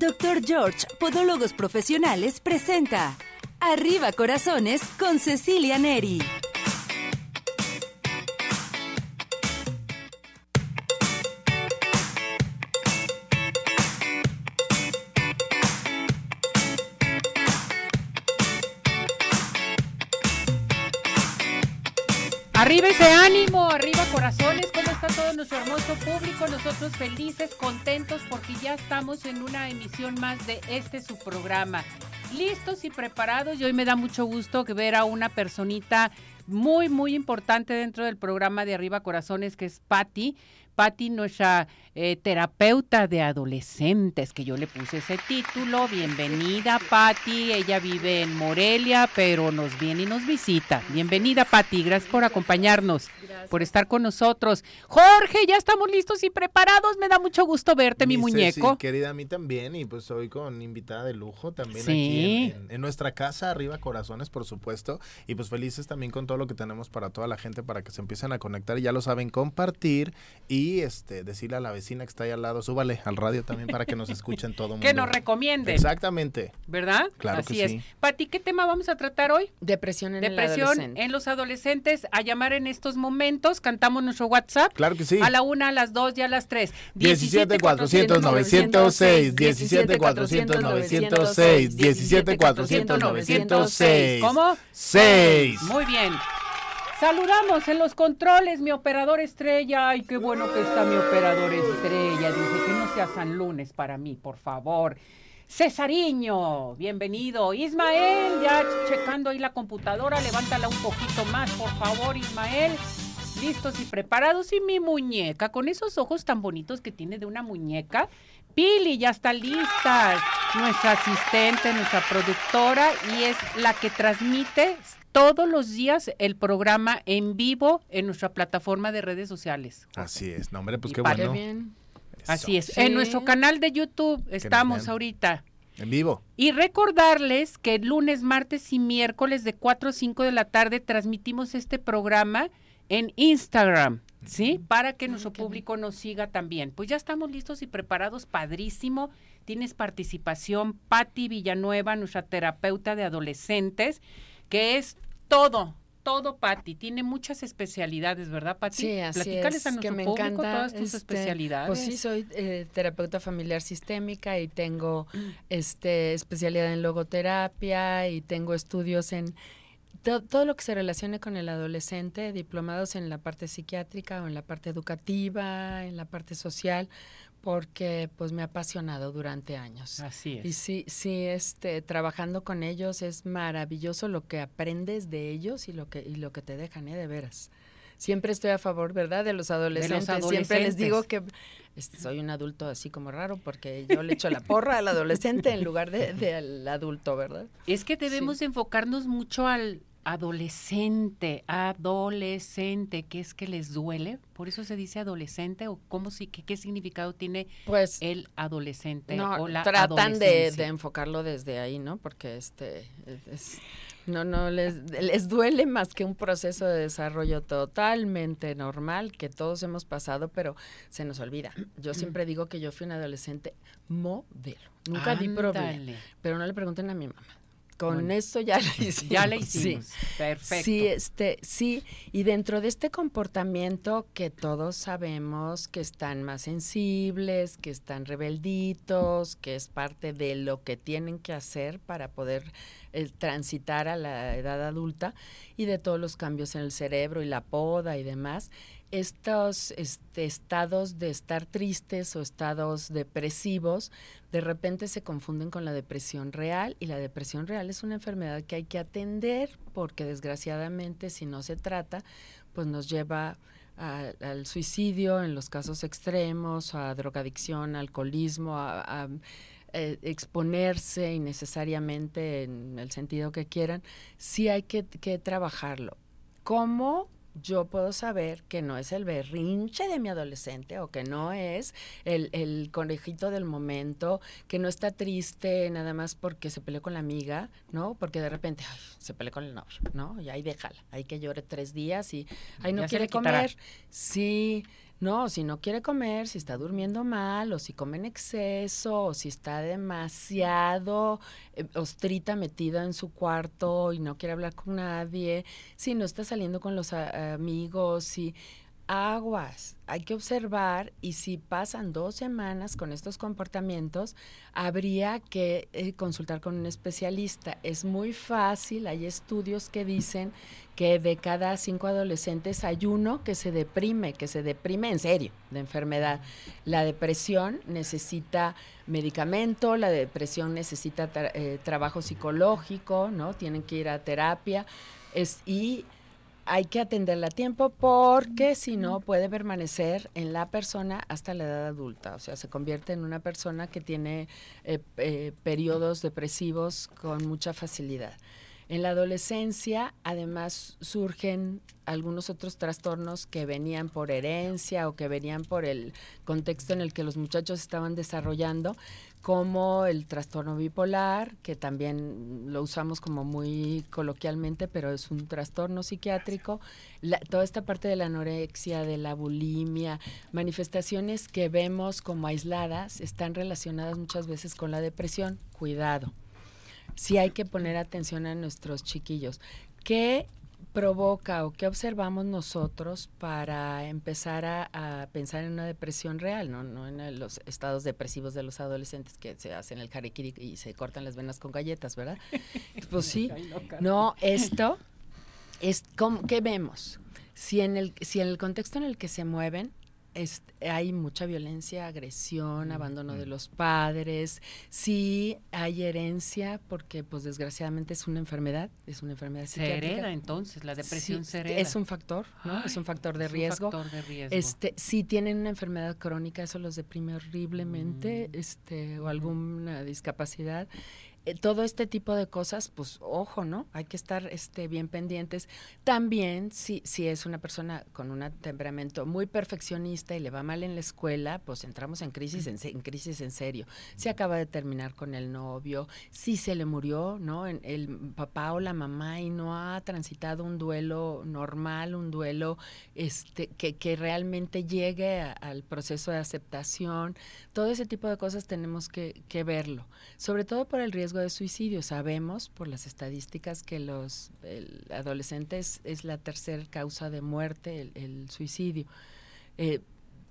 Dr. George, Podólogos Profesionales, presenta Arriba Corazones con Cecilia Neri. Arriba ese ánimo, arriba corazones, ¿cómo todo nuestro hermoso público? Nosotros felices, contentos porque ya estamos en una emisión más de este su programa. Listos y preparados y hoy me da mucho gusto que ver a una personita muy, muy importante dentro del programa de Arriba Corazones que es Patti. Patti, nuestra eh, terapeuta de adolescentes, que yo le puse ese título. Bienvenida, Patti. Ella vive en Morelia, pero nos viene y nos visita. Bienvenida, Patti. Gracias por acompañarnos, por estar con nosotros. Jorge, ya estamos listos y preparados. Me da mucho gusto verte, mi, muñeco. Sí, querida, a mí también. Y pues hoy con invitada de lujo también aquí en, en, nuestra casa, arriba corazones, por supuesto. Y pues felices también con todo lo que tenemos para toda la gente, para que se empiecen a conectar. Y ya lo saben, compartir y este decirle a la vecina que está ahí al lado, súbale al radio también para que nos escuchen todo mundo. que nos recomienden. Exactamente. ¿Verdad? Claro Así que es. sí. Pati, ¿qué tema vamos a tratar hoy? Depresión en Depresión el adolescente. en los adolescentes. A llamar en estos momentos. Cantamos nuestro WhatsApp. Claro que sí. A la una, a las dos y a las tres. 17 400 906 17 400 906 17 400 906 ¿Cómo? 6 Muy bien. Saludamos en los controles, mi operador estrella. Ay, qué bueno que está mi operador estrella. Dice que no sea San Lunes para mí, por favor. Cesariño, bienvenido. Ismael, ya checando ahí la computadora, levántala un poquito más, por favor, Ismael. Listos y preparados. Y mi muñeca, con esos ojos tan bonitos que tiene de una muñeca. Pili ya está lista, nuestra asistente, nuestra productora, y es la que transmite todos los días el programa en vivo en nuestra plataforma de redes sociales. Así es, no hombre, pues Y qué bueno. Bien. Así es. Sí. En nuestro canal de YouTube estamos ahorita. En vivo. Y recordarles que lunes, martes y miércoles de 4 a 5 de la tarde transmitimos este programa en Instagram, ¿sí? Para que nuestro qué bien. público nos siga también. Pues ya estamos listos y preparados, padrísimo. Tienes participación, Patti Villanueva, nuestra terapeuta de adolescentes, que es todo, todo Patti. Tiene muchas especialidades, ¿verdad, Patti? Sí, así Platícales es. a nuestro que me público encanta. todas tus este, especialidades. Pues sí, soy eh, terapeuta familiar sistémica y tengo este especialidad en logoterapia y tengo estudios en to- todo lo que se relacione con el adolescente, diplomados en la parte psiquiátrica o en la parte educativa, en la parte social, porque pues me ha apasionado durante años. Así es. Y sí, sí, este, trabajando con ellos es maravilloso lo que aprendes de ellos y lo que, y lo que te dejan, ¿eh? De veras. Siempre estoy a favor, ¿verdad? De los adolescentes. Siempre les digo que soy un adulto así como raro porque yo le echo la porra al adolescente en lugar de, de al adulto, ¿verdad? Es que debemos enfocarnos mucho al adolescente, adolescente, que es que les duele, por eso se dice adolescente o cómo si qué, qué significado tiene Pues el adolescente no, o la tratan de, de enfocarlo desde ahí, ¿no? Porque este es- es- no no les les duele más que un proceso de desarrollo totalmente normal que todos hemos pasado, pero se nos olvida. Yo siempre digo que yo fui un adolescente modelo. Nunca di problema, Ándale, pero no le pregunten a mi mamá. Con Bueno. esto ya la hicimos. Ya la sí. hicimos. Perfecto. Sí, este, sí, y dentro de este comportamiento que todos sabemos que están más sensibles, que están rebelditos, que es parte de lo que tienen que hacer para poder eh, transitar a la edad adulta y de todos los cambios en el cerebro y la poda y demás, estos este, estados de estar tristes o estados depresivos de repente se confunden con la depresión real y la depresión real es una enfermedad que hay que atender porque desgraciadamente si no se trata pues nos lleva al suicidio en los casos extremos, a drogadicción, alcoholismo, a, a, eh, exponerse innecesariamente en el sentido que quieran, sí hay que, que trabajarlo. ¿Cómo yo puedo saber que no es el berrinche de mi adolescente o que no es el, el conejito del momento, que no está triste nada más porque se peleó con la amiga, ¿no? Porque de repente ay, se peleó con el novio, ¿no? Y ahí déjala, hay que llore tres días y ay no Ya quiere comer. Sí, No, si no quiere comer, si está durmiendo mal, o si come en exceso, o si está demasiado eh, ostrita metida en su cuarto y no quiere hablar con nadie, si no está saliendo con los amigos, si aguas, hay que observar y si pasan dos semanas con estos comportamientos, habría que eh, consultar con un especialista. Es muy fácil, hay estudios que dicen que de cada cinco adolescentes hay uno que se deprime, que se deprime en serio de enfermedad. La depresión necesita medicamento, la depresión necesita eh, trabajo psicológico, ¿no? Tienen que ir a terapia. Es, y hay que atenderla a tiempo porque si no puede permanecer en la persona hasta la edad adulta, o sea, se convierte en una persona que tiene eh, eh, periodos depresivos con mucha facilidad. En la adolescencia, además, surgen algunos otros trastornos que venían por herencia o que venían por el contexto en el que los muchachos estaban desarrollando, como el trastorno bipolar, que también lo usamos como muy coloquialmente, pero es un trastorno psiquiátrico, toda esta parte de la anorexia, de la bulimia, manifestaciones que vemos como aisladas, están relacionadas muchas veces con la depresión. Cuidado. Sí hay que poner atención a nuestros chiquillos. ¿Qué provoca o qué observamos nosotros para empezar a, pensar en una depresión real, ¿no? no en los estados depresivos de los adolescentes que se hacen el jariquiri y se cortan las venas con galletas, ¿verdad? Pues sí, no, esto es como, ¿qué vemos? Si en, el, si en el contexto en el que se mueven hay mucha violencia, agresión, mm, abandono de mm. los padres, sí hay herencia, porque pues desgraciadamente es una enfermedad, es una enfermedad Se hereda entonces, la depresión se hereda. Es un factor, ¿no? es un factor de riesgo. factor de riesgo. Este, si tienen una enfermedad crónica, eso los deprime horriblemente, mm. este, o alguna discapacidad. Eh, todo este tipo de cosas, pues ojo, ¿no? Hay que estar este, bien pendientes. También, si, si es una persona con un temperamento muy perfeccionista y le va mal en la escuela, pues entramos en crisis en, en crisis en serio. Si acaba de terminar con el novio, si se le murió, ¿no? el papá o la mamá y no ha transitado un duelo normal, un duelo este, que, que realmente llegue al proceso de aceptación. Todo ese tipo de cosas tenemos que, que verlo, sobre todo por el riesgo de suicidio. Sabemos por las estadísticas que los adolescentes es la tercera causa de muerte, el, suicidio. Eh,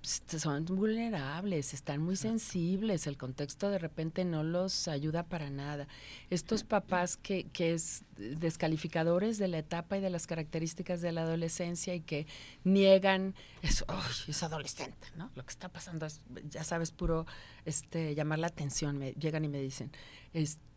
son vulnerables, están muy sensibles, el contexto de repente no los ayuda para nada. Estos papás que, que es descalificadores de la etapa y de las características de la adolescencia y que niegan eso, es adolescente, ¿no? Lo que está pasando es, ya sabes, puro este llamar la atención, me llegan y me dicen, este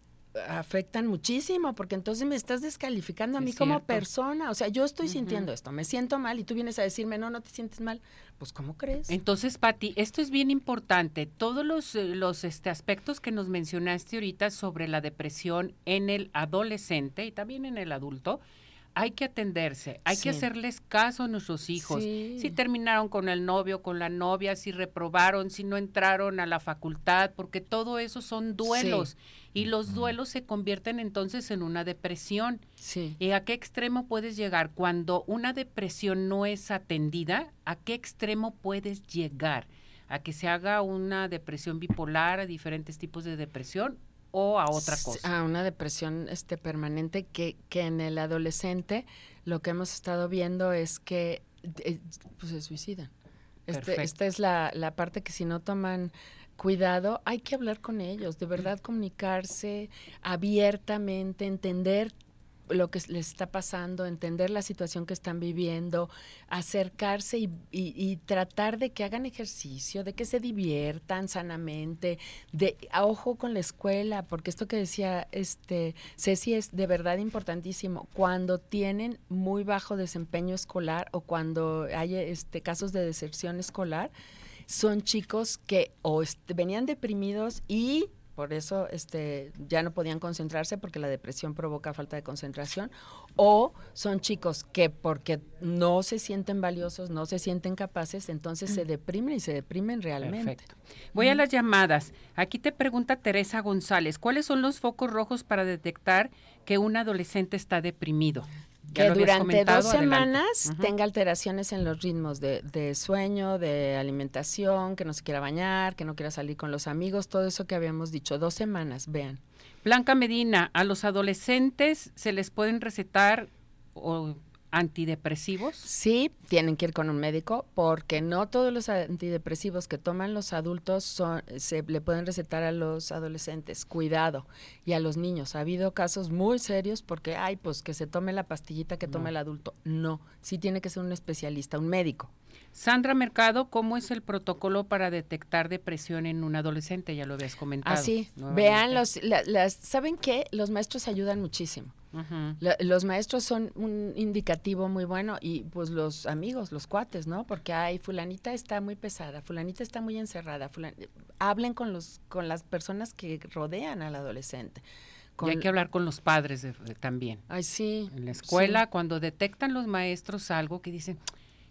afectan muchísimo, porque entonces me estás descalificando a mí como persona. O sea, yo estoy sintiendo esto, me siento mal y tú vienes a decirme, no, no te sientes mal. Pues, ¿cómo crees? Entonces, Pati, esto es bien importante. Todos los, eh, los este, aspectos que nos mencionaste ahorita sobre la depresión en el adolescente y también en el adulto, hay que atenderse, hay que hacerles caso a nuestros hijos. Si terminaron con el novio, con la novia, si reprobaron, si no entraron a la facultad, porque todo eso son duelos. Y los duelos se convierten entonces en una depresión. ¿Y a qué extremo puedes llegar? Cuando una depresión no es atendida, ¿a qué extremo puedes llegar? ¿A que se haga una depresión bipolar, a diferentes tipos de depresión? O a otra cosa. A una depresión este, permanente que, que en el adolescente lo que hemos estado viendo es que eh, pues se suicidan. Este, esta es la, la parte que si no toman cuidado, hay que hablar con ellos, de verdad comunicarse abiertamente, entender lo que les está pasando, entender la situación que están viviendo, acercarse y, tratar de que hagan ejercicio, de que se diviertan sanamente, de ojo con la escuela, porque esto que decía este Ceci es de verdad importantísimo. Cuando tienen muy bajo desempeño escolar o cuando hay este casos de deserción escolar, son chicos que o venían deprimidos y por eso este, ya no podían concentrarse porque la depresión provoca falta de concentración, o son chicos que porque no se sienten valiosos, no se sienten capaces, entonces se deprimen y se deprimen realmente. Perfecto. Voy a las llamadas. Aquí te pregunta Teresa González, ¿cuáles son los focos rojos para detectar que un adolescente está deprimido? Que durante dos semanas tenga alteraciones en los ritmos de, de, sueño, de alimentación, que no se quiera bañar, que no quiera salir con los amigos, todo eso que habíamos dicho, dos semanas, vean. Blanca Medina, a los adolescentes se les pueden recetar o antidepresivos? Sí, tienen que ir con un médico porque no todos los antidepresivos que toman los adultos son, se le pueden recetar a los adolescentes. Cuidado. Y a los niños. Ha habido casos muy serios porque, ay, pues que se tome la pastillita que toma el adulto. No, sí tiene que ser un especialista, un médico. Sandra Mercado, ¿cómo es el protocolo para detectar depresión en un adolescente? Ya lo habías comentado. Así, vean los, las, ¿saben qué? Los maestros ayudan muchísimo los maestros son un indicativo muy bueno y pues los amigos, los cuates, ¿no? Porque hay fulanita está muy pesada, fulanita está muy encerrada, hablen con los con las personas que rodean al adolescente. y hay que hablar con los padres también. Ay, sí. En la escuela, cuando detectan los maestros algo que dicen,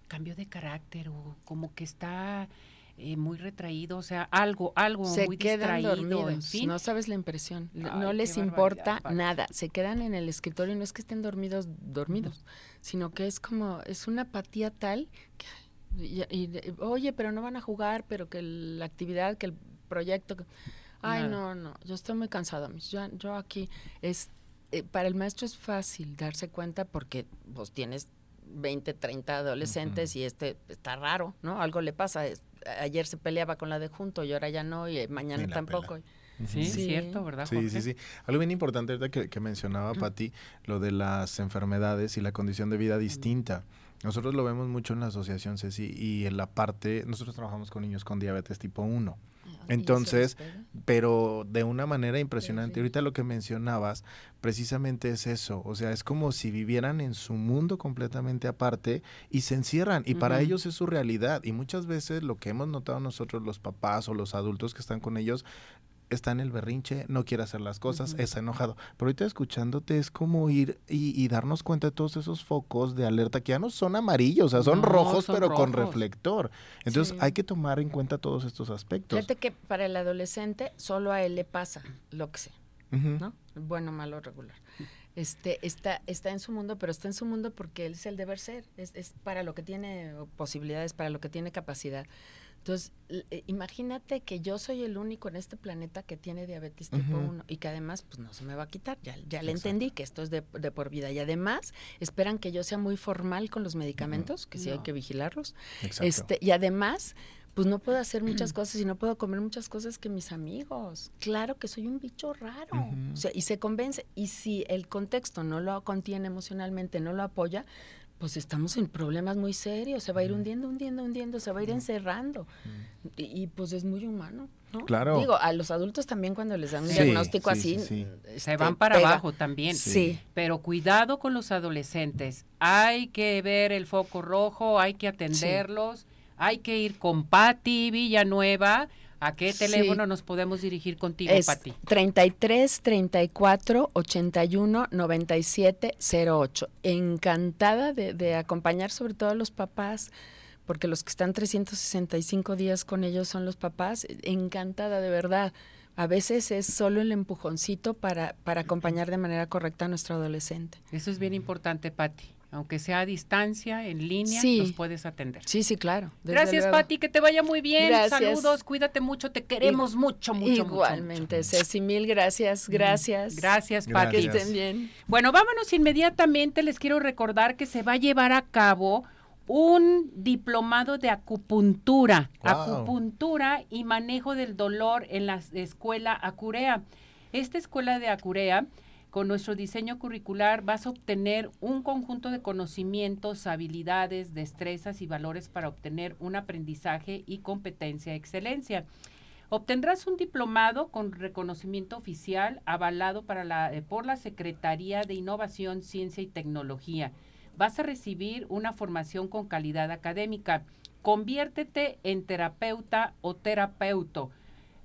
cambio de carácter o como que está eh, muy retraído, o sea, algo, algo se muy quedan dormidos, No sabes la impresión, no les importa nada, se quedan en el escritorio, no es que estén dormidos, dormidos, sino que es como, es una apatía tal que, y, oye, pero no van a jugar, pero que la actividad, que el proyecto, ay, no, no, yo estoy muy cansado, yo, yo aquí, es, eh, para el maestro es fácil darse cuenta porque vos tienes 20, 30 adolescentes y este está raro, ¿no? Algo le pasa, es, ayer se peleaba con la de junto y ahora ya no y mañana tampoco. Sí, sí, cierto, ¿verdad? Sí, sí, sí. Algo bien importante que, que mencionaba Pati, lo de las enfermedades y la condición de vida distinta. Nosotros lo vemos mucho en la asociación CECI y en la parte, nosotros trabajamos con niños con diabetes tipo 1. Entonces, pero de una manera impresionante. Ahorita lo que mencionabas precisamente es eso, o sea, es como si vivieran en su mundo completamente aparte y se encierran. Y para ellos es su realidad. Y muchas veces lo que hemos notado nosotros los papás o los adultos que están con ellos está en el berrinche, no quiere hacer las cosas, está enojado. Pero ahorita escuchándote es como ir y, darnos cuenta de todos esos focos de alerta que ya no son amarillos, o sea, son rojos, pero con reflector. Entonces hay que tomar en cuenta todos estos aspectos. Fíjate que para el adolescente solo a él le pasa lo que sea, ¿no? Bueno, malo, regular. Este, está, está en su mundo, pero está en su mundo porque él es el deber ser, es, es para lo que tiene posibilidades, para lo que tiene capacidad. Entonces, eh, imagínate que yo soy el único en este planeta que tiene diabetes tipo 1 y que además, pues no se me va a quitar. Ya, ya le entendí que esto es de, por vida. Y además, esperan que yo sea muy formal con los medicamentos, que sí hay que vigilarlos. Este, y además, pues no puedo hacer muchas cosas y no puedo comer muchas cosas que mis amigos. Claro que soy un bicho raro. o sea, y se convence. Y si el contexto no lo contiene emocionalmente, no lo apoya, pues estamos en problemas muy serios, se va a ir hundiendo, hundiendo, hundiendo, se va a ir encerrando. Y, pues es muy humano. ¿no? Claro. Digo, a los adultos también cuando les dan un diagnóstico así, se este, van para abajo también. Sí. Pero cuidado con los adolescentes. Hay que ver el foco rojo, hay que atenderlos, hay que ir con Patti Villanueva ¿A qué teléfono nos podemos dirigir contigo, es Pati? 33 34 81 97 08. Encantada de, de, acompañar sobre todo a los papás, porque los que están 365 días con ellos son los papás. Encantada, de verdad. A veces es solo el empujoncito para, para acompañar de manera correcta a nuestro adolescente. Eso es bien importante, Pati aunque sea a distancia, en línea, nos puedes atender. Sí, sí, claro. Gracias, Pati, que te vaya muy bien. Saludos, cuídate mucho, te queremos mucho, mucho, Igualmente, mucho, Ceci, mil gracias, gracias. Gracias, Pati. Que estén bien. Bueno, vámonos inmediatamente. Les quiero recordar que se va a llevar a cabo un diplomado de acupuntura, acupuntura y manejo del dolor en la escuela Acurea. Esta escuela de Acurea con nuestro diseño curricular vas a obtener un conjunto de conocimientos, habilidades, destrezas y valores para obtener un aprendizaje y competencia excelencia. Obtendrás un diplomado con reconocimiento oficial avalado para la, eh, por la Secretaría de Innovación, Ciencia y Tecnología. Vas a recibir una formación con calidad académica. Conviértete en terapeuta o terapeuto.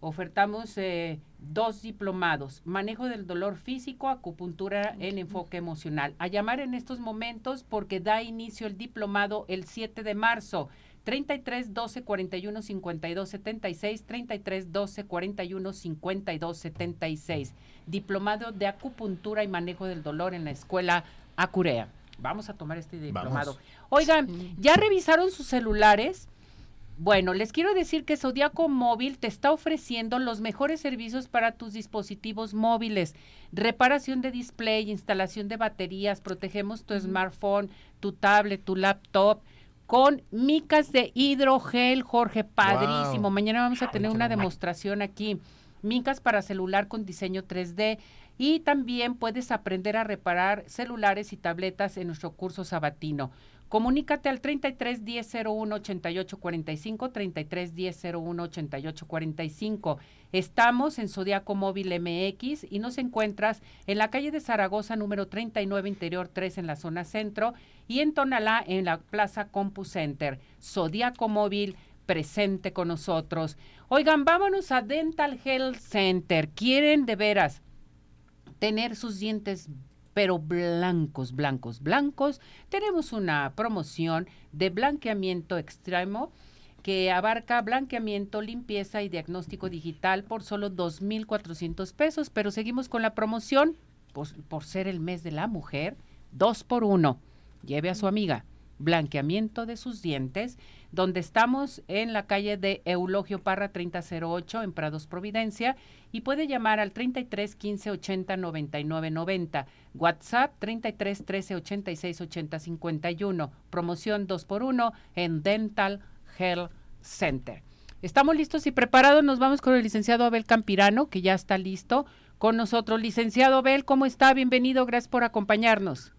Ofertamos eh, dos diplomados, manejo del dolor físico, acupuntura en enfoque emocional. A llamar en estos momentos porque da inicio el diplomado el 7 de marzo. 33 12 41 52 76, 33 12 41 52 76. Diplomado de acupuntura y manejo del dolor en la escuela Acurea. Vamos a tomar este diplomado. Oigan, ¿ya revisaron sus celulares? Bueno, les quiero decir que Zodiaco Móvil te está ofreciendo los mejores servicios para tus dispositivos móviles. Reparación de display, instalación de baterías, protegemos tu smartphone, tu tablet, tu laptop con micas de hidrogel, Jorge, padrísimo. Mañana vamos a tener una demostración aquí. Micas para celular con diseño 3D y también puedes aprender a reparar celulares y tabletas en nuestro curso sabatino. Comunícate al 33 10 01 88 45, 33 10 01 88 45. Estamos en Zodiaco Móvil MX y nos encuentras en la calle de Zaragoza, número 39, interior 3, en la zona centro, y en Tonalá, en la Plaza Compu Center. Zodiaco Móvil presente con nosotros. Oigan, vámonos a Dental Health Center. ¿Quieren de veras tener sus dientes pero blancos, blancos, blancos. Tenemos una promoción de blanqueamiento extremo que abarca blanqueamiento, limpieza y diagnóstico digital por solo 2.400 pesos, pero seguimos con la promoción por, por ser el mes de la mujer, dos por uno. Lleve a su amiga blanqueamiento de sus dientes, donde estamos en la calle de Eulogio Parra 3008 en Prados Providencia y puede llamar al 33 15 80 99 90, WhatsApp 33 13 86 80 51, promoción 2 por 1 en Dental Health Center. Estamos listos y preparados, nos vamos con el licenciado Abel Campirano, que ya está listo con nosotros. Licenciado Abel, ¿cómo está? Bienvenido, gracias por acompañarnos.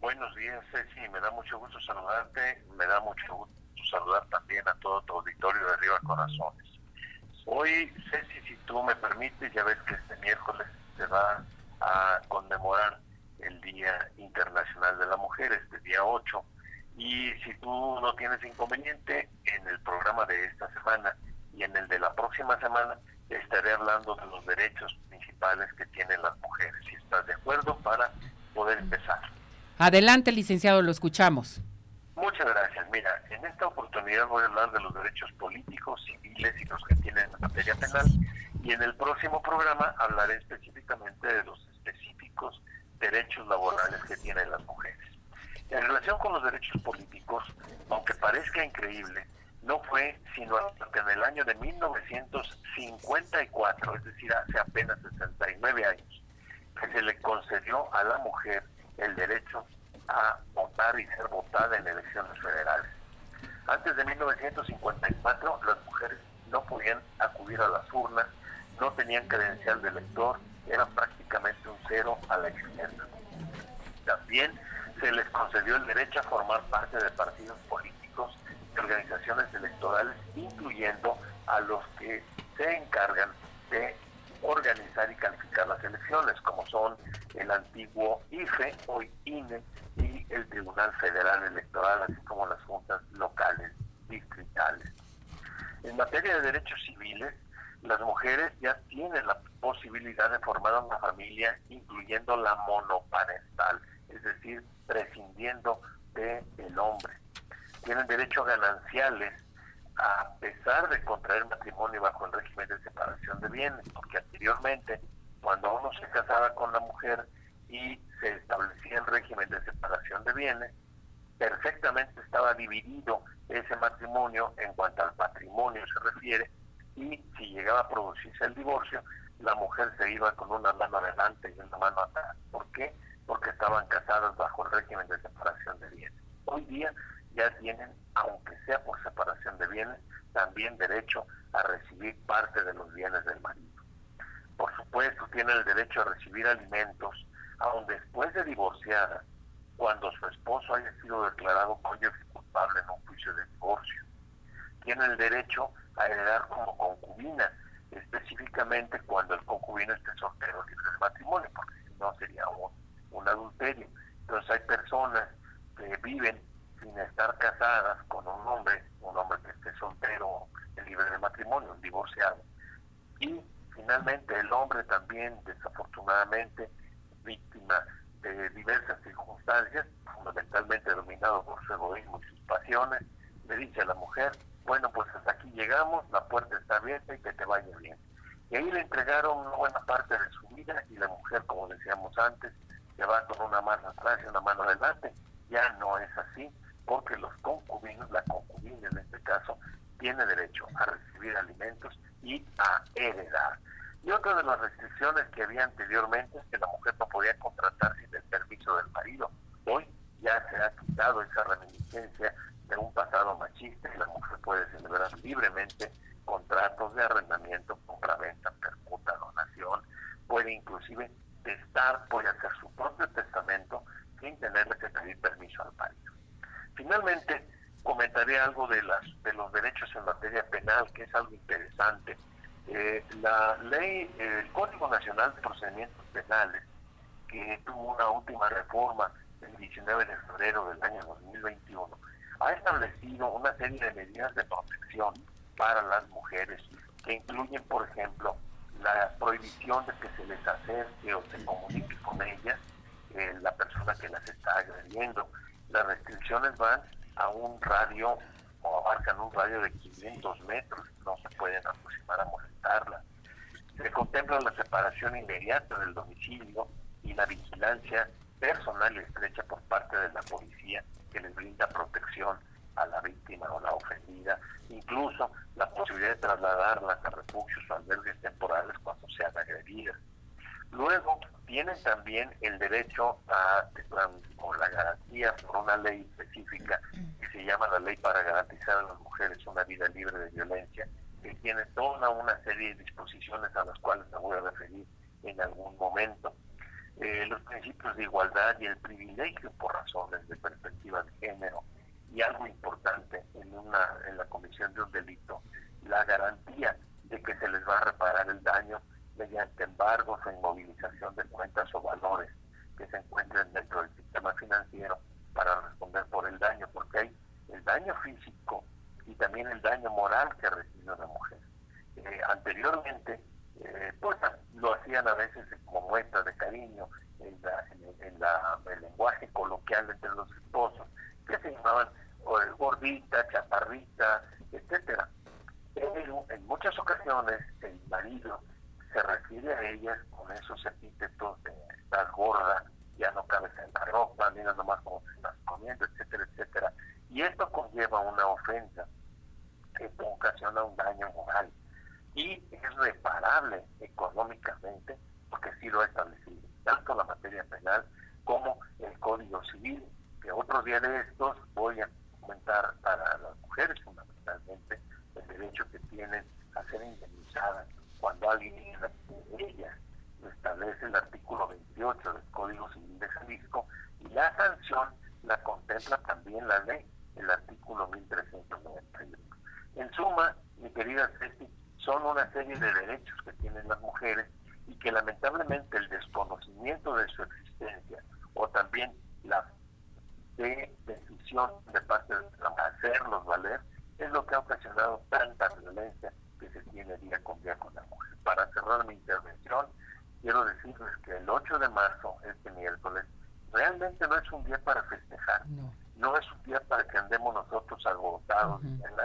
Buenos días, Ceci. Me da mucho gusto saludarte. Me da mucho gusto saludar también a todo tu auditorio de Arriba Corazones. Hoy, Ceci, si tú me permites, ya ves que este miércoles se va a conmemorar el Día Internacional de la Mujer, este día 8. Y si tú no tienes inconveniente, en el programa de esta semana y en el de la próxima semana estaré hablando de los derechos principales que tienen las mujeres. Si estás de acuerdo, para poder empezar. Adelante, licenciado, lo escuchamos. Muchas gracias. Mira, en esta oportunidad voy a hablar de los derechos políticos, civiles y los que tienen en materia penal. Y en el próximo programa hablaré específicamente de los específicos derechos laborales que tienen las mujeres. En relación con los derechos políticos, aunque parezca increíble, no fue sino hasta que en el año de 1954, es decir, hace apenas 69 años, que se le concedió a la mujer el derecho a votar y ser votada en elecciones federales. Antes de 1954, las mujeres no podían acudir a las urnas, no tenían credencial de elector, eran prácticamente un cero a la izquierda. También se les concedió el derecho a formar parte de partidos políticos y organizaciones electorales, incluyendo a los que se encargan de organizar y calificar las elecciones, como son el antiguo IFE, hoy INE, y el Tribunal Federal Electoral, así como las juntas locales distritales. En materia de derechos civiles, las mujeres ya tienen la posibilidad de formar una familia, incluyendo la monoparental, es decir, prescindiendo del el hombre. Tienen derecho a gananciales a pesar de contraer matrimonio bajo el régimen de separación de bienes, porque anteriormente, cuando uno se casaba con la mujer y se establecía el régimen de separación de bienes, perfectamente estaba dividido ese matrimonio en cuanto al patrimonio se refiere, y si llegaba a producirse el divorcio, la mujer se iba con una mano adelante y una mano atrás. ¿Por qué? Porque estaban casadas bajo el régimen de separación de bienes. Hoy día ya tienen, aunque sea por separación de bienes, también derecho a recibir parte de los bienes del marido. Por supuesto, tienen el derecho a recibir alimentos, aun después de divorciada, cuando su esposo haya sido declarado cónyuge culpable en un juicio de divorcio. Tienen el derecho a heredar como concubina, específicamente cuando el concubino esté soltero libre de matrimonio, porque si no sería un, un adulterio. Entonces hay personas que viven sin estar casadas con un hombre, un hombre que esté soltero, libre de matrimonio, divorciado. Y finalmente el hombre también, desafortunadamente, víctima de diversas circunstancias, fundamentalmente dominado por su egoísmo y sus pasiones, le dice a la mujer, bueno, pues hasta aquí llegamos, la puerta está abierta y que te vaya bien. Y ahí le entregaron una buena parte de su vida y la mujer, como decíamos antes, que va con una mano atrás y una mano adelante. Ya no es así, porque los concubinos, la concubina en este caso, tiene derecho a recibir alimentos y a heredar. Y otra de las restricciones que había anteriormente es que la mujer no podía contratar sin el permiso del marido. Hoy ya se ha quitado esa reminiscencia de un pasado machista y la mujer puede celebrar libremente contratos de arrendamiento, compra-venta, permuta, donación, puede inclusive testar, puede hacer su propio testamento sin tenerle que pedir permiso al marido. Finalmente, comentaré algo de, las, de los derechos en materia penal, que es algo interesante. Eh, la ley, el Código Nacional de Procedimientos Penales, tuvo una última reforma el 19 de febrero del año 2021, ha establecido una serie de medidas de protección para las mujeres, que incluyen, por ejemplo, la prohibición de que se les acerque o se comunique con ellas eh, la persona que las está agrediendo. Las restricciones van a un radio o abarcan un radio de 500 metros, no se pueden aproximar a molestarla. Se contempla la separación inmediata del domicilio y la vigilancia personal estrecha por parte de la policía que les brinda protección a la víctima o la ofendida, incluso la posibilidad de trasladarlas a refugios o albergues temporales cuando sean agredidas. Luego tienen también el derecho a, o la garantía por una ley específica que se llama la Ley para garantizar a las mujeres una vida libre de violencia, que tiene toda una serie de disposiciones a las cuales me voy a referir en algún momento. Eh, los principios de igualdad y el privilegio por razones de perspectiva de género, y algo importante en, una, en la comisión de un delito, la garantía de que se les va a reparar el daño mediante embargos o inmovilización de cuentas o valores que se encuentren dentro del sistema financiero para responder por el daño, porque hay el daño físico y también el daño moral que recibe una mujer. Eh, anteriormente, eh, pues lo hacían a veces como muestra de cariño en, la, el lenguaje coloquial entre los esposos, que se llamaban gordita, chaparrita, etcétera. Pero en muchas ocasiones el marido se refiere a ellas con esos epítetos de estás gorda, ya no cabes en la ropa, mira nomás cómo te estás comiendo, etcétera, etcétera. Y esto conlleva una ofensa que ocasiona un daño moral y es reparable económicamente porque sí lo ha establecido, tanto la materia penal como el Código Civil, que otro día de estos voy a comentar para las mujeres fundamentalmente el derecho que tienen a ser indemnizadas cuando alguien de ellas lo establece el artículo 28 del Código Civil de Jalisco y la sanción la contempla también la ley, el artículo 1391. En suma, mi querida Ceci, son una serie de derechos que tienen las mujeres y que lamentablemente el desconocimiento de su existencia o también la de decisión de parte de hacerlos valer es lo que ha ocasionado tanta violencia que se tiene día con día con la mujer. Para cerrar mi intervención, quiero decirles que el 8 de marzo, este miércoles, realmente no es un día para festejar, no, es un día para que andemos nosotros agotados,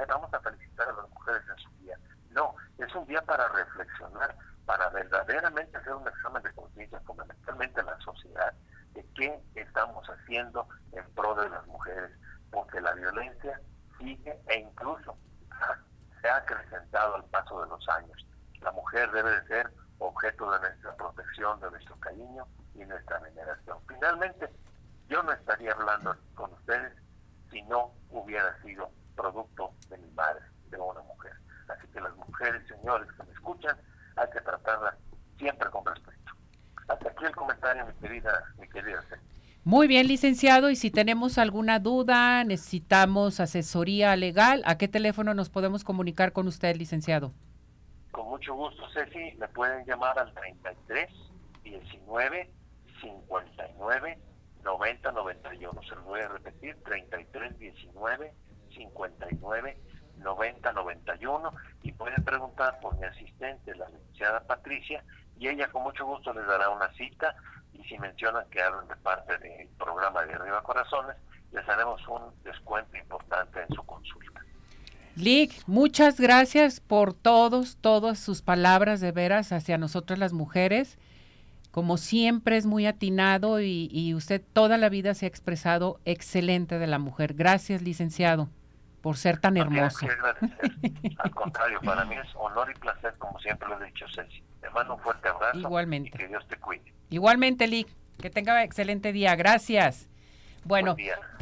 vamos a felicitar a las mujeres en su día. No, es un día para reflexionar, para verdaderamente hacer un examen de conciencia, fundamentalmente en la sociedad, de qué estamos haciendo en pro de las mujeres, porque la violencia sigue e incluso se ha acrecentado al paso de los años. La mujer debe de ser objeto de nuestra protección, de nuestro cariño y nuestra veneración. Finalmente, yo no estaría hablando con ustedes si no hubiera sido producto de mi madre, de una mujer. Así que las mujeres, señores que me escuchan, hay que tratarlas siempre con respeto. Hasta aquí el comentario, mi querida, mi querida Muy bien, licenciado. Y si tenemos alguna duda, necesitamos asesoría legal, ¿a qué teléfono nos podemos comunicar con usted, licenciado? Con mucho gusto, Ceci. Me pueden llamar al 33 19 59 90 91. Se lo voy a repetir: 33 19 59 90 91. Y pueden preguntar por mi asistente, la licenciada Patricia, y ella con mucho gusto les dará una cita y si mencionan que hablan de parte del programa de Arriba Corazones, les haremos un descuento importante en su consulta. Lick, muchas gracias por todos, todas sus palabras de veras hacia nosotros las mujeres. Como siempre es muy atinado y, usted toda la vida se ha expresado excelente de la mujer. Gracias, licenciado, por ser tan hermoso. Al contrario, para mí es honor y placer, como siempre lo he dicho, Ceci. Te mando un fuerte abrazo. Igualmente. Y que Dios te cuide. Igualmente, Lick. Que tenga excelente día. Gracias. Bueno,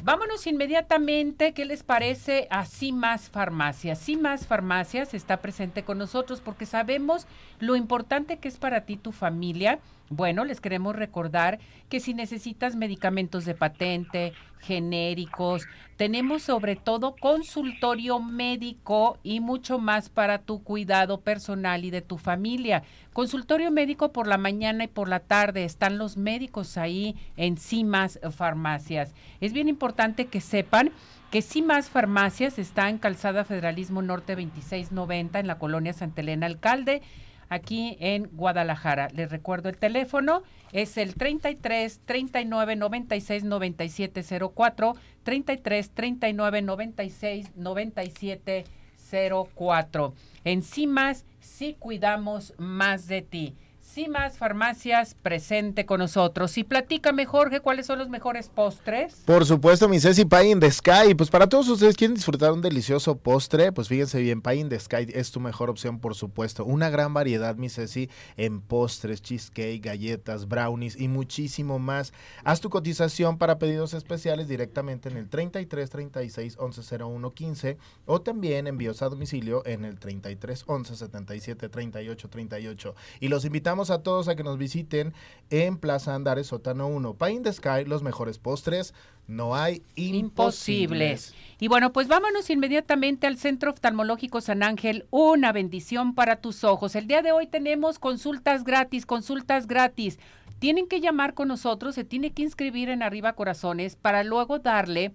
vámonos inmediatamente. ¿Qué les parece a más Farmacias? más Farmacias está presente con nosotros porque sabemos lo importante que es para ti tu familia bueno, les queremos recordar que si necesitas medicamentos de patente, genéricos, tenemos sobre todo consultorio médico y mucho más para tu cuidado personal y de tu familia. Consultorio médico por la mañana y por la tarde. Están los médicos ahí en CIMAS Farmacias. Es bien importante que sepan que CIMAS Farmacias está en Calzada Federalismo Norte 2690 en la colonia Santa Elena Alcalde aquí en Guadalajara. Les recuerdo el teléfono, es el 33 39 96 97 04, 33 39 96 97 04. Encimas, si cuidamos más de ti más Farmacias presente con nosotros. Y platícame, Jorge, ¿cuáles son los mejores postres? Por supuesto, mi Ceci Pie in the Sky. Pues para todos ustedes quieren disfrutar un delicioso postre, pues fíjense bien, Pie in the Sky es tu mejor opción, por supuesto. Una gran variedad, mi Ceci, en postres, cheesecake, galletas, brownies y muchísimo más. Haz tu cotización para pedidos especiales directamente en el 33 36 11 01 15 o también envíos a domicilio en el 33 11 77 38 38. Y los invitamos a todos a que nos visiten en Plaza Andares Sótano 1. Pine the Sky, los mejores postres. No hay imposibles. Y bueno, pues vámonos inmediatamente al Centro Oftalmológico San Ángel. Una bendición para tus ojos. El día de hoy tenemos consultas gratis, consultas gratis. Tienen que llamar con nosotros, se tiene que inscribir en Arriba Corazones para luego darle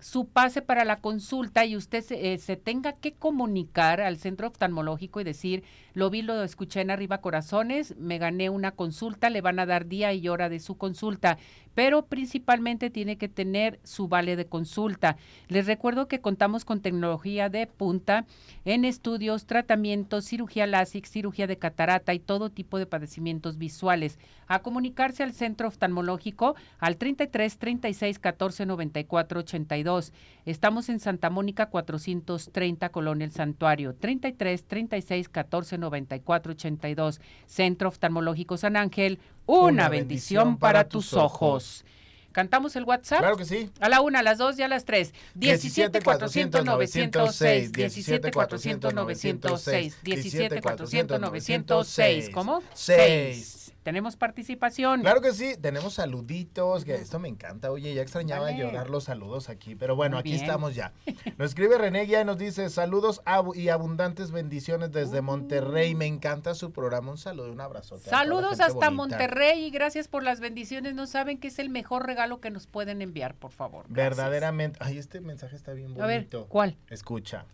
su pase para la consulta y usted se, eh, se, tenga que comunicar al centro oftalmológico y decir, lo vi, lo escuché en Arriba Corazones, me gané una consulta, le van a dar día y hora de su consulta pero principalmente tiene que tener su vale de consulta. Les recuerdo que contamos con tecnología de punta en estudios, tratamientos, cirugía LASIK, cirugía de catarata y todo tipo de padecimientos visuales. A comunicarse al centro oftalmológico al 33 36 14 94 82. Estamos en Santa Mónica 430 Colonia El Santuario. 33 36 14 94 82. Centro Oftalmológico San Ángel una, bendición, para, tus ojos. ¿Cantamos el WhatsApp? Claro que sí. A la una, a las dos y a las tres. 17 400 906. 17 400 906. 17 400 906. ¿Cómo? 6. ¿Tenemos participación? Claro que sí, tenemos saluditos, que esto me encanta. Oye, ya extrañaba llorar los saludos aquí, pero bueno, aquí estamos ya. Nos escribe René y nos dice, saludos y abundantes bendiciones desde Monterrey. Me encanta su programa. Un saludo un abrazo. Saludos hasta Monterrey y gracias por las bendiciones. No saben que es el mejor regalo que nos pueden enviar, por favor. Verdaderamente. Ay, este mensaje está bien bonito. A ver, ¿cuál? Escucha.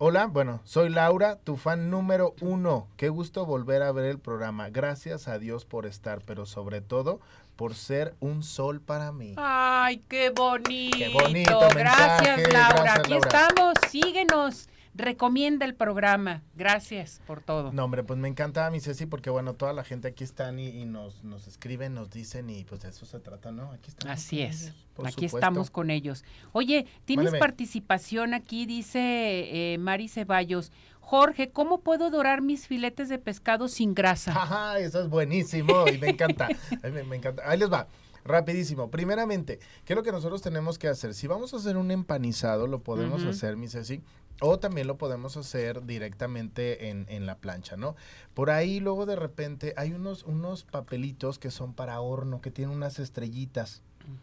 Hola, bueno, soy Laura, tu fan número uno. Qué gusto volver a ver el programa. Gracias a Dios por estar, pero sobre todo por ser un sol para mí. Ay, qué bonito. Qué bonito. Gracias, Laura. Aquí estamos. Síguenos recomienda el programa. Gracias por todo. No, hombre, pues me encanta mi Ceci porque, bueno, toda la gente aquí están y, nos, nos escriben, nos dicen y pues de eso se trata, ¿no? Aquí estamos. Así es. aquí estamos con ellos. Oye, tienes participación aquí, dice eh, Mari Ceballos. Jorge, ¿cómo puedo dorar mis filetes de pescado sin grasa? Ajá, eso es buenísimo y me encanta. me, encanta. Ahí les va. Rapidísimo. Primeramente, ¿qué es lo que nosotros tenemos que hacer? Si vamos a hacer un empanizado, lo podemos hacer, mi Ceci, o también lo podemos hacer directamente en, en, la plancha, ¿no? Por ahí luego de repente hay unos, unos papelitos que son para horno, que tienen unas estrellitas.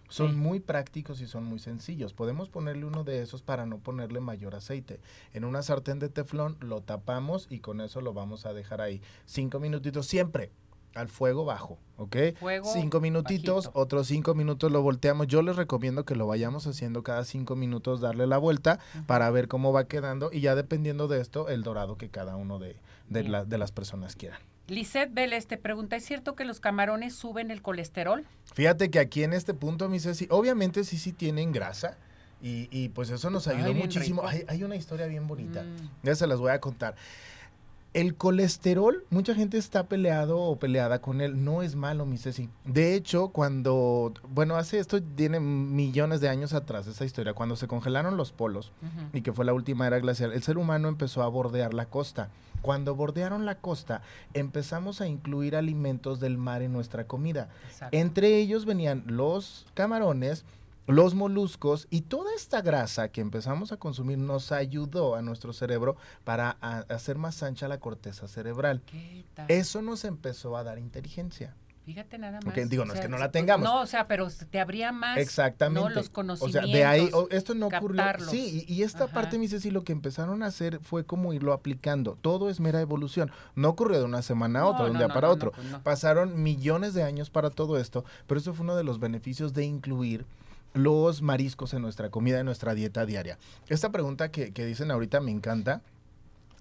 Son muy prácticos y son muy sencillos. Podemos ponerle uno de esos para no ponerle mayor aceite. En una sartén de teflón lo tapamos y con eso lo vamos a dejar ahí. Cinco minutitos siempre al fuego bajo, ¿ok? cinco minutitos, otros cinco minutos lo volteamos. Yo les recomiendo que lo vayamos haciendo cada cinco minutos, darle la vuelta para ver cómo va quedando y ya dependiendo de esto, el dorado que cada uno de, de, las personas quieran. Lisette Vélez te pregunta, ¿es cierto que los camarones suben el colesterol? Fíjate que aquí en este punto, mi Ceci, obviamente sí, sí tienen grasa. Y, y pues eso nos ayudó muchísimo. Hay, hay, una historia bien bonita. Mm. Ya se las voy a contar El colesterol, mucha gente está peleado o peleada con él. No es malo, mi Ceci. De hecho, cuando, bueno, hace esto tiene millones de años atrás esa historia, cuando se congelaron los polos y que fue la última era glacial, el ser humano empezó a bordear la costa. Cuando bordearon la costa, empezamos a incluir alimentos del mar en nuestra comida. Entre ellos venían los camarones, los moluscos y toda esta grasa que empezamos a consumir nos ayudó a nuestro cerebro para hacer más ancha la corteza cerebral. Eso nos empezó a dar inteligencia. Fíjate nada más. digo, no es que no la tengamos. No, o sea, pero te habría más Exactamente. los conocimientos. O sea, de ahí, esto no ocurrió. Sí, y, esta parte, me dice, sí, lo que empezaron a hacer fue como irlo aplicando. Todo es mera evolución. No ocurrió de una semana a otra, de un día para otro. Pues Pasaron millones de años para todo esto, pero eso fue uno de los beneficios de incluir los mariscos en nuestra comida, en nuestra dieta diaria. Esta pregunta que, que dicen ahorita me encanta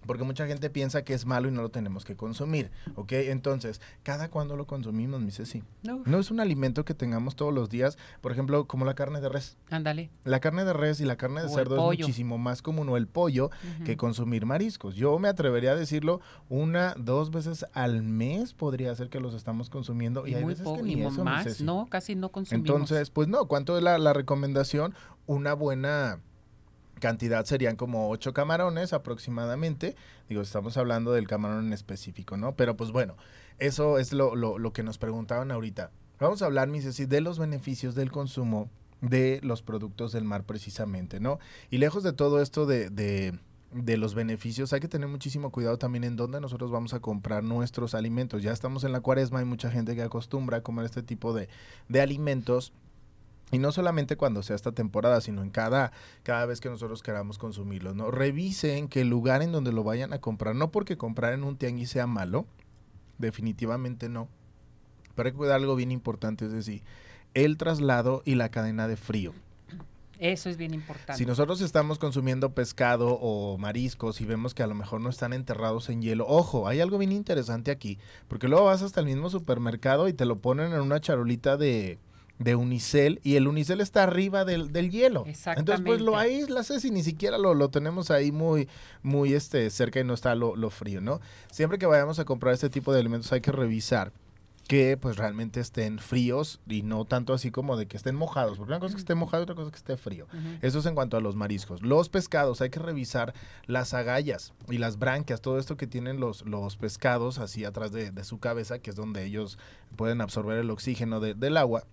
porque mucha gente piensa que es malo y no lo tenemos que consumir, ¿ok? Entonces, ¿cada cuándo lo consumimos, mi Ceci? No. No es un alimento que tengamos todos los días, por ejemplo, como la carne de res. Ándale. La carne de res y la carne de cerdo es muchísimo más común, o el pollo, que consumir mariscos. Yo me atrevería a decirlo una, dos veces al mes podría ser que los estamos consumiendo. Y, hay veces que ni eso, más, no, casi no consumimos. Entonces, pues no, ¿cuánto es la, la recomendación? Una buena cantidad serían como ocho camarones aproximadamente. Digo, estamos hablando del camarón en específico, ¿no? Pero pues bueno, eso es lo, lo, que nos preguntaban ahorita. Vamos a hablar, mis de los beneficios del consumo de los productos del mar precisamente, ¿no? Y lejos de todo esto de, de, de los beneficios, hay que tener muchísimo cuidado también en dónde nosotros vamos a comprar nuestros alimentos. Ya estamos en la cuaresma, hay mucha gente que acostumbra a comer este tipo de, de alimentos y no solamente cuando sea esta temporada, sino en cada, cada vez que nosotros queramos consumirlo, ¿no? Revisen que el lugar en donde lo vayan a comprar, no porque comprar en un tianguis sea malo, definitivamente no. Pero hay que cuidar algo bien importante, es decir, el traslado y la cadena de frío. Eso es bien importante. Si nosotros estamos consumiendo pescado o mariscos y vemos que a lo mejor no están enterrados en hielo, ojo, hay algo bien interesante aquí, porque luego vas hasta el mismo supermercado y te lo ponen en una charolita de, de unicel y el unicel está arriba del, del hielo. Entonces, pues lo aíslas y ni siquiera lo, lo, tenemos ahí muy, muy este, cerca y no está lo, lo, frío, ¿no? Siempre que vayamos a comprar este tipo de alimentos hay que revisar que pues realmente estén fríos y no tanto así como de que estén mojados, porque una cosa es que esté mojado y otra cosa es que esté frío. Eso es en cuanto a los mariscos. Los pescados, hay que revisar las agallas y las branquias, todo esto que tienen los, los pescados así atrás de, de su cabeza, que es donde ellos pueden absorber el oxígeno del agua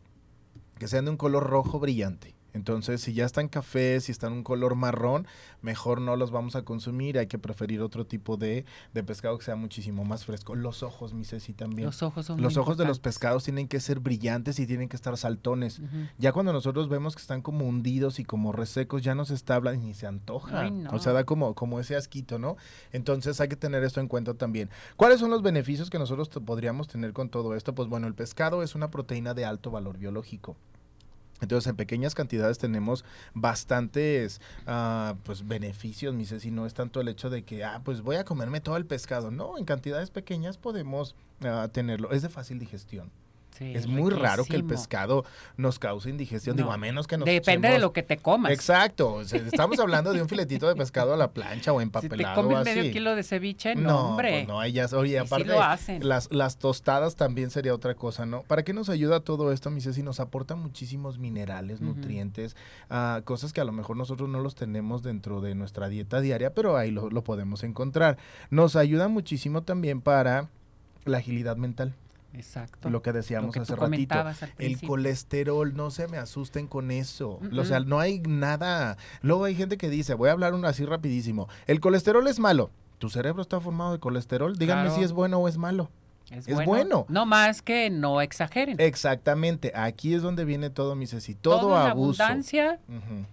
que sean de un color rojo brillante. Entonces, si ya están cafés, si están un color marrón, mejor no los vamos a consumir. Hay que preferir otro tipo de, de pescado que sea muchísimo más fresco. Los ojos, mi Ceci, también. Los ojos son Los ojos de los pescados tienen que ser brillantes y tienen que estar saltones. Ya cuando nosotros vemos que están como hundidos y como resecos, ya no se establan ni se antoja. O sea, da como, como ese asquito, ¿no? Entonces, hay que tener esto en cuenta también. ¿Cuáles son los beneficios que nosotros podríamos tener con todo esto? Pues bueno, el pescado es una proteína de alto valor biológico. Entonces, en pequeñas cantidades tenemos bastantes uh, pues, beneficios, mi si no es tanto el hecho de que, ah, pues voy a comerme todo el pescado. No, en cantidades pequeñas podemos uh, tenerlo. Es de fácil digestión es muy raro que el pescado nos cause indigestión, digo, a menos que nos Depende de lo que te comas. Exacto, estamos hablando de un filetito de pescado a la plancha o empapelado. Si te comes medio kilo de ceviche, no, hombre. Pues no, ahí ya, oye, aparte, lo hacen. Las, las tostadas también sería otra cosa, ¿no? ¿Para qué nos ayuda todo esto, mi Ceci? Nos aporta muchísimos minerales, nutrientes, uh, cosas que a lo mejor nosotros no los tenemos dentro de nuestra dieta diaria, pero ahí lo, lo podemos encontrar. Nos ayuda muchísimo también para la agilidad mental. Exacto. Lo que decíamos hace ratito. El colesterol, no se me asusten con eso. O sea, no hay nada. Luego hay gente que dice, voy a hablar uno así rapidísimo. El colesterol es malo. ¿Tu cerebro está formado de colesterol? Díganme si es bueno o es malo. Es, bueno. No más que no exageren. Exactamente. Aquí es donde viene todo, mi Ceci. Todo, abuso. Abundancia.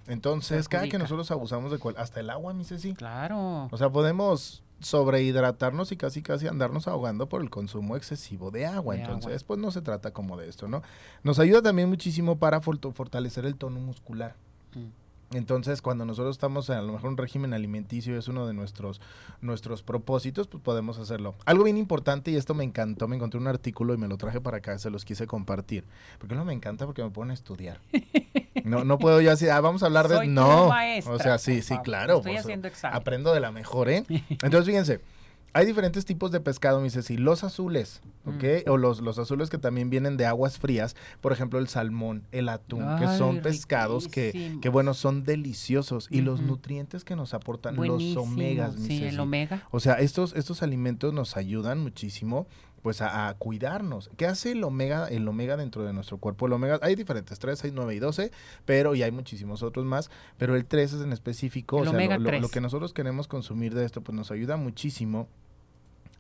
Entonces, cada que nosotros abusamos de hasta el agua, mi Ceci. Claro. O sea, podemos sobrehidratarnos y casi casi andarnos ahogando por el consumo excesivo de agua. Entonces, pues no se trata como de esto, ¿no? Nos ayuda también muchísimo para fortalecer el tono muscular. Mm. Entonces, cuando nosotros estamos a lo mejor un régimen alimenticio es uno de nuestros, nuestros propósitos, pues podemos hacerlo. Algo bien importante, y esto me encantó, me encontré un artículo y me lo traje para acá, se los quise compartir. Porque no me encanta porque me ponen a estudiar. No, no puedo yo así, ah, vamos a hablar de... no, o sea, sí, sí, claro. Estoy pues, haciendo Aprendo de la mejor, ¿eh? Entonces, fíjense, Hay diferentes tipos de pescado, mi Ceci. Los azules, ¿ok? Mm. O los, los azules que también vienen de aguas frías. Por ejemplo, el salmón, el atún, que son pescados que, que, bueno, son deliciosos. Y los nutrientes que nos aportan Buenísimo, los omegas, mi Sí, Ceci. el omega. O sea, estos, estos alimentos nos ayudan muchísimo pues a, a cuidarnos. ¿Qué hace el omega, el omega dentro de nuestro cuerpo? El omega, hay diferentes, 3, 6, 9 y 12, pero y hay muchísimos otros más, pero el 3 es en específico, El o sea, lo- omega lo, 3. lo que nosotros queremos consumir de esto, pues nos ayuda muchísimo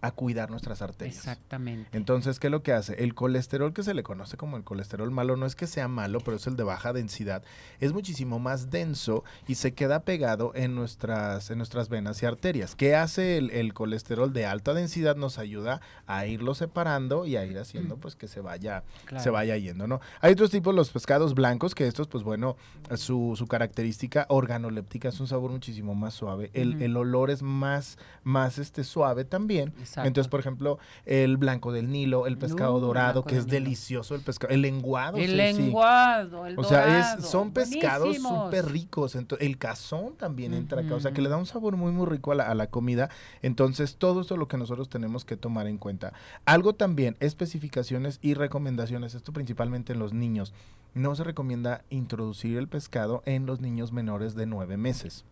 a cuidar nuestras arterias. Exactamente. Entonces, ¿qué es lo que hace? El colesterol que se le conoce como el colesterol malo no es que sea malo, pero es el de baja densidad. Es muchísimo más denso y se queda pegado en nuestras, en nuestras venas y arterias. ¿Qué hace el, el colesterol de alta densidad? Nos ayuda a irlo separando y a ir haciendo pues que se vaya, Claro. se vaya yendo, ¿no? Hay otros tipos, los pescados blancos, que estos, pues bueno, su, su característica organoléptica es un sabor muchísimo más suave. El, el olor es más, más este, suave también. Exacto. Entonces, por ejemplo, el blanco del Nilo, el pescado Uh, dorado, que es delicioso el pescado, el lenguado. el sí, sí. lenguado, el O sea, dorado, es, son pescados súper ricos. Ento- el cazón también entra acá. O sea, que le da un sabor muy, muy rico a la, a la comida. Entonces, todo esto es lo que nosotros tenemos que tomar en cuenta. Algo también, especificaciones y recomendaciones. Esto principalmente en los niños. No se recomienda introducir el pescado en los niños menores de nueve meses.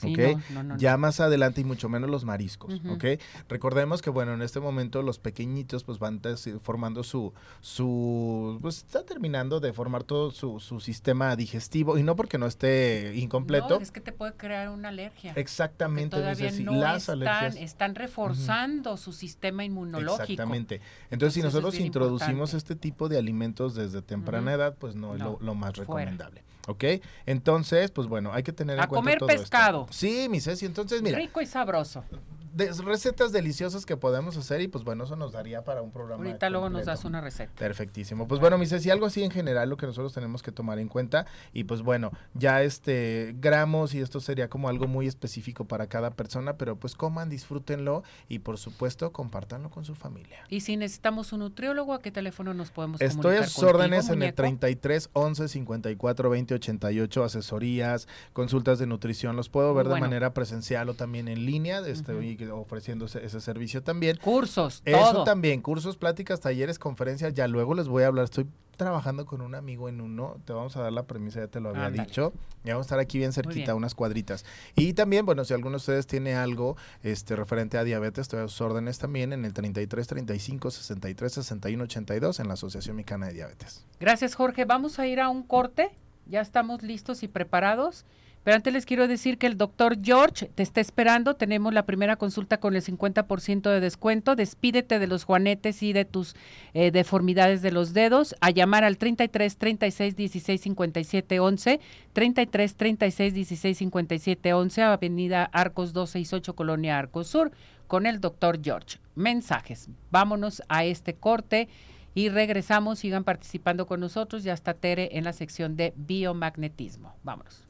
Sí, ¿ok? no, no, no, ya más adelante y mucho menos los mariscos, Ujú. ¿ok? Recordemos que, bueno, en este momento los pequeñitos pues van formando su, su, pues está terminando de formar todo su, su sistema digestivo y no porque no esté incompleto. No, es que te puede crear una alergia. Exactamente, dice todavía no las están, alergias. están reforzando su sistema inmunológico. Exactamente. Entonces, si Entonces, nosotros introducimos importante. este tipo de alimentos desde temprana edad, pues no, es lo, lo más fuera. ¿Ok? Entonces, pues bueno, hay que tener en A cuenta comer todo esto. pescado. Sí, mi Ceci. Entonces, mira, Rico y sabroso. De- recetas deliciosas que podemos hacer y pues bueno, eso nos daría para un programa. Ahorita luego nos das una receta. Perfectísimo. Pues bueno, mi Ceci, algo así en general lo que nosotros tenemos que tomar en cuenta y pues bueno, ya este gramos y esto sería como algo muy específico para cada persona, pero pues coman, disfrútenlo y por supuesto compártanlo con su familia. Y si necesitamos un nutriólogo, ¿a qué teléfono nos podemos Estoy a comunicar sus contigo, órdenes en el muñeco? 33 11 54 20 88, asesorías, consultas de nutrición. Los puedo ver bueno. de manera presencial o también en línea. Estoy ofreciendo ese, ese servicio también. Cursos, Eso todo. también, cursos, pláticas, talleres, conferencias, ya luego les voy a hablar. Estoy trabajando con un amigo en uno, te vamos a dar la premisa, ya te lo había dicho. Ya vamos a estar aquí bien cerquita, bien. unas cuadritas. Y también, bueno, si alguno de ustedes tiene algo este referente a diabetes, estoy a sus órdenes también en el 33 35 63 61 82 en la Asociación Mexicana de Diabetes. Gracias, Jorge. Vamos a ir a un corte. Ya estamos listos y preparados. Pero antes les quiero decir que el doctor George te está esperando. Tenemos la primera consulta con el 50% de descuento. Despídete de los juanetes y de tus eh, deformidades de los dedos. A llamar al 33 36 16 57 11. 33 36 16 57 11. Avenida Arcos 268, Colonia Arcos Sur. Con el doctor George. Mensajes. Vámonos a este corte y regresamos. Sigan participando con nosotros. Ya está Tere en la sección de biomagnetismo. Vámonos.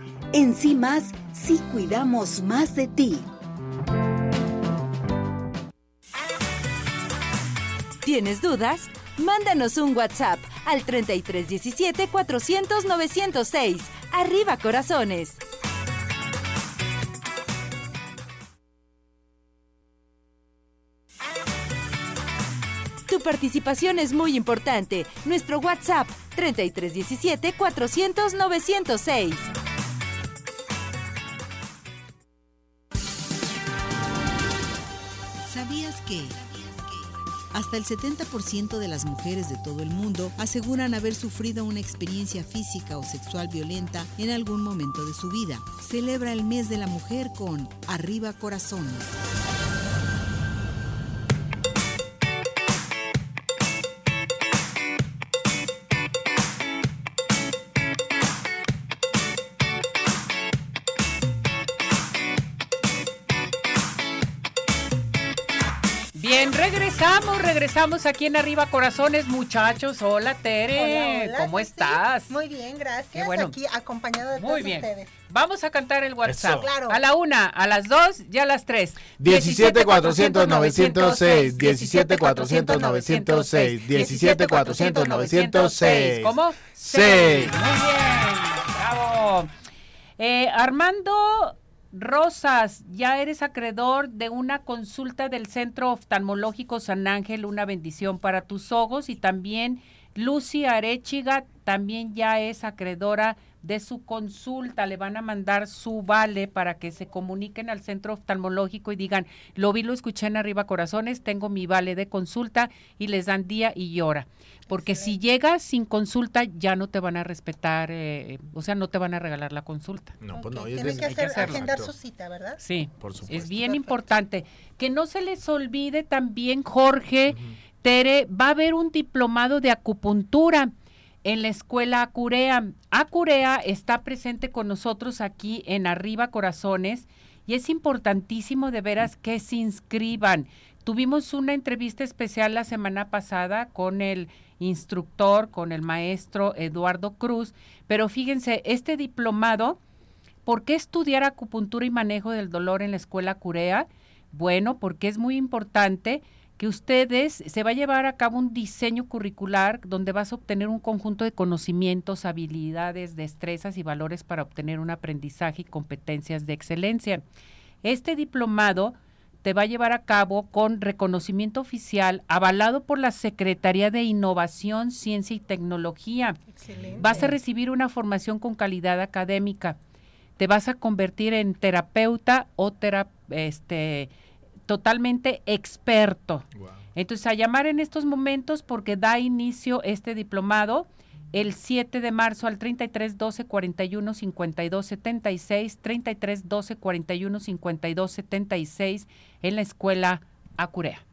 En sí más, sí cuidamos más de ti. ¿Tienes dudas? Mándanos un WhatsApp al 3317 400 906. Arriba corazones. Tu participación es muy importante. Nuestro WhatsApp 3317 400 906. Hasta el 70% de las mujeres de todo el mundo aseguran haber sufrido una experiencia física o sexual violenta en algún momento de su vida. Celebra el mes de la mujer con Arriba Corazones. Regresamos, aquí en Arriba Corazones, muchachos. Hola, Tere. Hola, hola, ¿Cómo Ceci. estás? Muy bien, gracias. Qué bueno. Aquí acompañado de Muy todos bien. ustedes. Vamos a cantar el WhatsApp. Eso. Claro. A la una, a las dos y a las tres. 17 400 906, 17 400 906, 17 400 906. ¿Cómo? Seis. Muy bien, bravo. Eh, Armando Rosas, ya eres acreedor de una consulta del Centro Oftalmológico San Ángel, una bendición para tus ojos. Y también Lucy Arechiga también ya es acreedora de su consulta. Le van a mandar su vale para que se comuniquen al centro oftalmológico y digan, lo vi, lo escuché en Arriba Corazones, tengo mi vale de consulta y les dan día y hora. Porque si llegas sin consulta ya no te van a respetar, eh, o sea, no te van a regalar la consulta. No, pues no. Es Tienen que, de- hay hacer, hacerlo. agendar su cita, ¿verdad? Sí, Por es supuesto. bien Perfecto. importante. Que no se les olvide también, Jorge, Tere, va a haber un diplomado de acupuntura en la escuela Acurea. Acurea está presente con nosotros aquí en Arriba Corazones y es importantísimo de veras que se inscriban. Tuvimos una entrevista especial la semana pasada con el instructor, con el maestro Eduardo Cruz, pero fíjense, este diplomado, ¿por qué estudiar acupuntura y manejo del dolor en la escuela Curea? Bueno, porque es muy importante que ustedes se va a llevar a cabo un diseño curricular donde vas a obtener un conjunto de conocimientos, habilidades, destrezas y valores para obtener un aprendizaje y competencias de excelencia. Este diplomado te va a llevar a cabo con reconocimiento oficial avalado por la Secretaría de Innovación, Ciencia y Tecnología. Excelente. Vas a recibir una formación con calidad académica. Te vas a convertir en terapeuta o tera- este, totalmente experto. Wow. Entonces, a llamar en estos momentos porque da inicio este diplomado el 7 de marzo al 33 12 41 52 76, 33 12 41 52 76 en la escuela Acurea.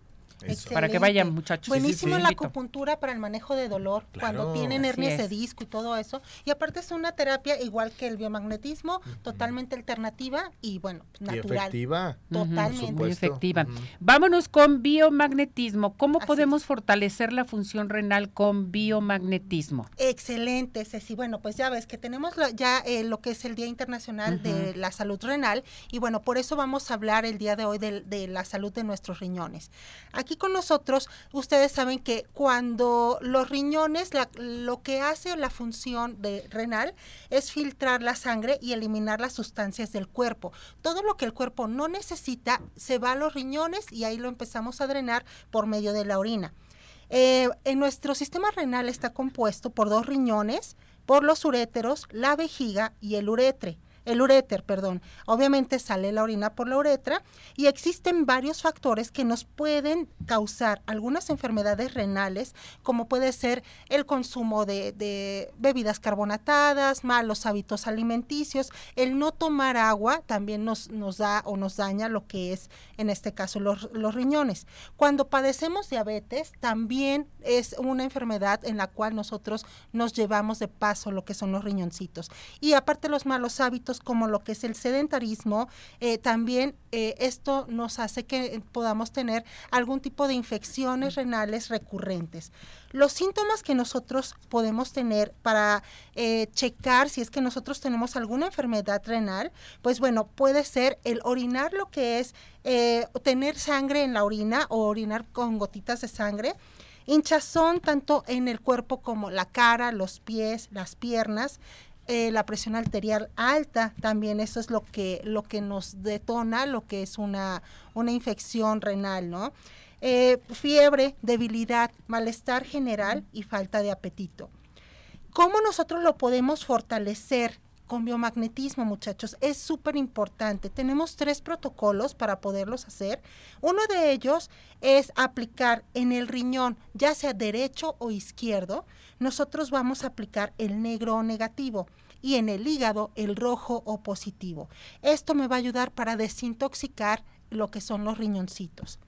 Para que vayan, muchachos. Buenísimo la acupuntura para el manejo de dolor, cuando tienen hernias de disco y todo eso. Y aparte es una terapia igual que el biomagnetismo, totalmente alternativa y bueno, natural. Y efectiva. Totalmente. Muy efectiva. Vámonos con biomagnetismo. ¿Cómo podemos fortalecer la función renal con biomagnetismo? Excelente, Ceci. Bueno, pues ya ves que tenemos ya eh, lo que es el Día Internacional de la Salud Renal y bueno, por eso vamos a hablar el día de hoy de, la salud de nuestros riñones. Aquí con nosotros, ustedes saben que cuando los riñones, lo que hace la función de renal es filtrar la sangre y eliminar las sustancias del cuerpo. Todo lo que el cuerpo no necesita se va a los riñones y ahí lo empezamos a drenar por medio de la orina. Eh, en nuestro sistema renal está compuesto por dos riñones, por los uréteros, la vejiga y el uretre el uréter, perdón. Obviamente sale la orina por la uretra y existen varios factores que nos pueden causar algunas enfermedades renales, como puede ser el consumo de, bebidas carbonatadas, malos hábitos alimenticios, el no tomar agua también nos, da o nos daña lo que es, en este caso, los, los riñones. Cuando padecemos diabetes, también es una enfermedad en la cual nosotros nos llevamos de paso lo que son los riñoncitos. Y aparte los malos hábitos, como lo que es el sedentarismo, eh, también eh, esto nos hace que podamos tener algún tipo de infecciones renales recurrentes. Los síntomas que nosotros podemos tener para eh, checar si es que nosotros tenemos alguna enfermedad renal, pues bueno, puede ser el orinar lo que es tener sangre en la orina o orinar con gotitas de sangre, hinchazón tanto en el cuerpo como la cara, los pies, las piernas, eh, la presión arterial alta, también eso es lo que, lo que nos detona lo que es una, una infección renal, ¿no? Eh, fiebre, debilidad, malestar general y falta de apetito. ¿Cómo nosotros lo podemos fortalecer con biomagnetismo, muchachos? Es súper importante. Tenemos tres protocolos para poderlos hacer. Uno de ellos es aplicar en el riñón, ya sea derecho o izquierdo, nosotros vamos a aplicar el negro o negativo y en el hígado el rojo o positivo. Esto me va a ayudar para desintoxicar lo que son los riñoncitos.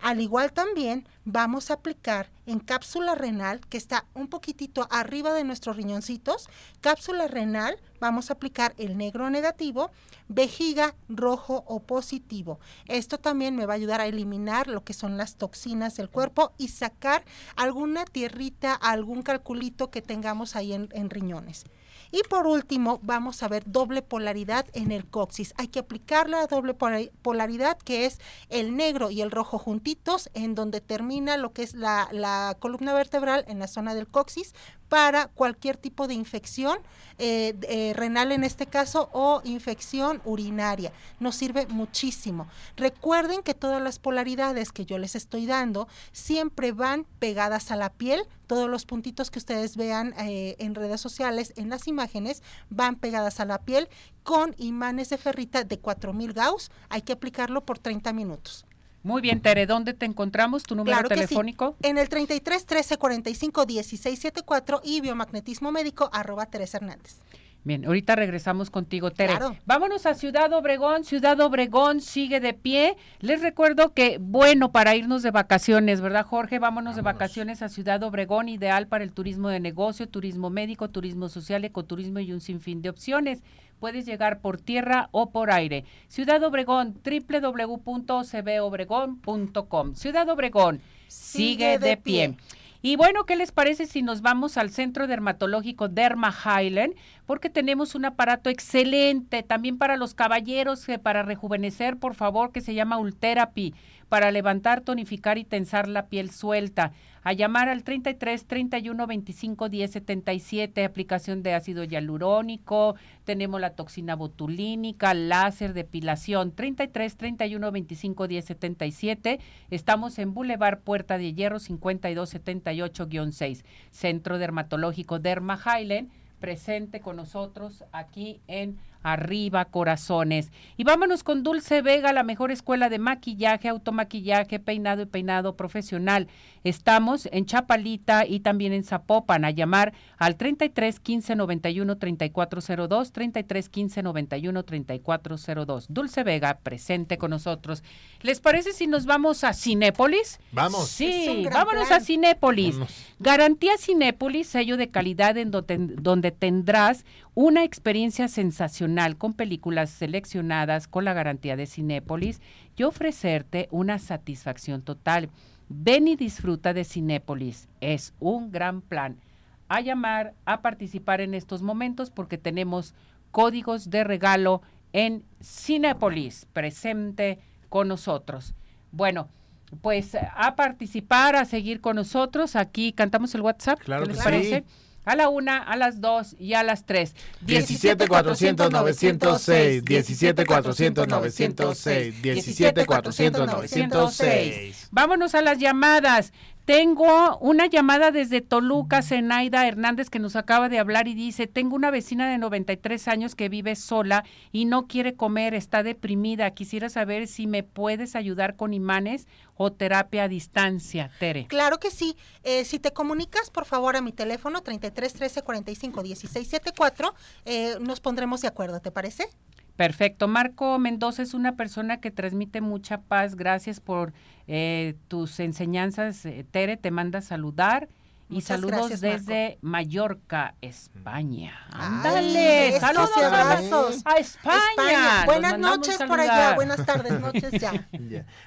Al igual también vamos a aplicar en cápsula renal, que está un poquitito arriba de nuestros riñoncitos, cápsula renal, vamos a aplicar el negro negativo, vejiga rojo o positivo. Esto también me va a ayudar a eliminar lo que son las toxinas del cuerpo y sacar alguna tierrita, algún calculito que tengamos ahí en, en riñones. Y por último, vamos a ver doble polaridad en el coxis. Hay que aplicar la doble polaridad, que es el negro y el rojo juntitos, en donde termina lo que es la, la columna vertebral en la zona del coxis, para cualquier tipo de infección eh, eh, renal en este caso o infección urinaria. Nos sirve muchísimo. Recuerden que todas las polaridades que yo les estoy dando siempre van pegadas a la piel. Todos los puntitos que ustedes vean eh, en redes sociales, en las imágenes, van pegadas a la piel con imanes de ferrita de 4000 Gauss. Hay que aplicarlo por 30 minutos. Muy bien, Tere, ¿dónde te encontramos? ¿Tu número telefónico? En el 33 13 45 16 74 y biomagnetismo médico arroba Teresa Hernández. Bien, ahorita regresamos contigo, Tere. Vámonos a Ciudad Obregón. Ciudad Obregón sigue de pie. Les recuerdo que, bueno, para irnos de vacaciones, ¿verdad, Jorge? Vámonos, de vacaciones a Ciudad Obregón, ideal para el turismo de negocio, turismo médico, turismo social, ecoturismo y un sinfín de opciones. Puedes llegar por tierra o por aire. Ciudad Obregón, www.cbobregón.com. Ciudad Obregón, sigue, de, pie. Y bueno, ¿qué les parece si nos vamos al Centro Dermatológico Derma Highland? Porque tenemos un aparato excelente también para los caballeros, eh, para rejuvenecer, por favor, que se llama Ultherapy, para levantar, tonificar y tensar la piel suelta. A llamar al 33 31 25 10 77, aplicación de ácido hialurónico, tenemos la toxina botulínica, láser, depilación, 33 31 25 10 77, estamos en Boulevard Puerta de Hierro 52 78-6, Centro Dermatológico Derma Highland, presente con nosotros aquí en Arriba Corazones. Y vámonos con Dulce Vega, la mejor escuela de maquillaje, automaquillaje, peinado y peinado profesional. Estamos en Chapalita y también en Zapopan a llamar al 33 15 91 3402, 33 15 91 3402. Dulce Vega presente con nosotros. ¿Les parece si nos vamos a Cinépolis? Vamos. Sí, vámonos a Cinépolis. Garantía Cinépolis, sello de calidad en donde tendrás una experiencia sensacional con películas seleccionadas con la garantía de Cinépolis y ofrecerte una satisfacción total. Ven y disfruta de Cinépolis. Es un gran plan. A llamar, a participar en estos momentos porque tenemos códigos de regalo en Cinépolis presente con nosotros. Bueno, pues a participar, a seguir con nosotros. Aquí cantamos el WhatsApp. Claro ¿Qué les que parece? A la una, a las dos y a las tres. 17 400 906, 17 400 906, 17 400 906. Vámonos a las llamadas. Tengo una llamada desde Toluca, Zenaida Hernández, que nos acaba de hablar y dice, tengo una vecina de 93 años que vive sola y no quiere comer, está deprimida. Quisiera saber si me puedes ayudar con imanes o terapia a distancia, Tere. Claro que sí. Eh, si te comunicas, por favor, a mi teléfono 33 13 45 16 74, eh, nos pondremos de acuerdo, ¿te parece? Perfecto. Marco Mendoza es una persona que transmite mucha paz. Gracias por eh, tus enseñanzas. Eh, Tere te manda saludar y saludos desde Mallorca, España. Ándale, saludos a, España. Buenas noches por allá, buenas tardes, noches ya.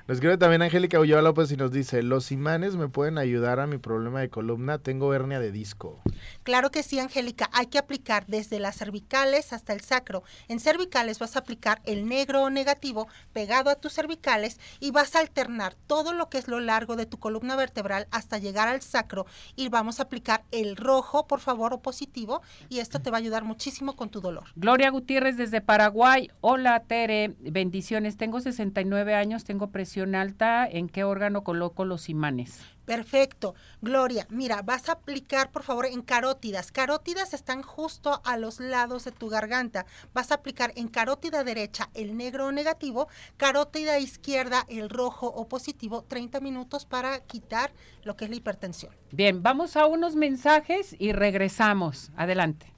Nos escribe también Angélica Ulloa López y nos dice, los imanes me pueden ayudar a mi problema de columna, tengo hernia de disco. Claro que sí, Angélica, hay que aplicar desde las cervicales hasta el sacro. En cervicales vas a aplicar el negro o negativo pegado a tus cervicales y vas a alternar todo lo que es lo largo de tu columna vertebral hasta llegar al sacro y vamos a aplicar el rojo, por favor, o positivo, y esto te va a ayudar muchísimo con tu dolor. Gloria Gutiérrez desde Paraguay. Hola, Tere. Bendiciones. Tengo 69 años, tengo presión alta. ¿En qué órgano coloco los imanes? Perfecto. Gloria, mira, vas a aplicar por favor en carótidas. Carótidas están justo a los lados de tu garganta. Vas a aplicar en carótida derecha el negro o negativo, carótida izquierda el rojo o positivo, 30 minutos para quitar lo que es la hipertensión. Bien, vamos a unos mensajes y regresamos. Adelante.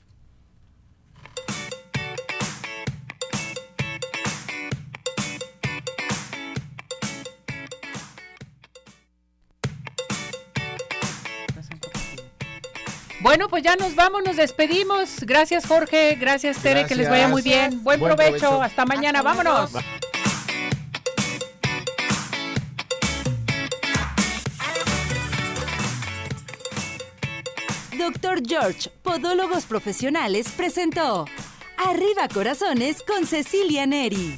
Bueno, pues ya nos vamos, nos despedimos. Gracias Jorge, gracias Tere, que les vaya muy bien. Buen, provecho. hasta mañana, vámonos. Doctor George, Podólogos Profesionales, presentó Arriba Corazones con Cecilia Neri.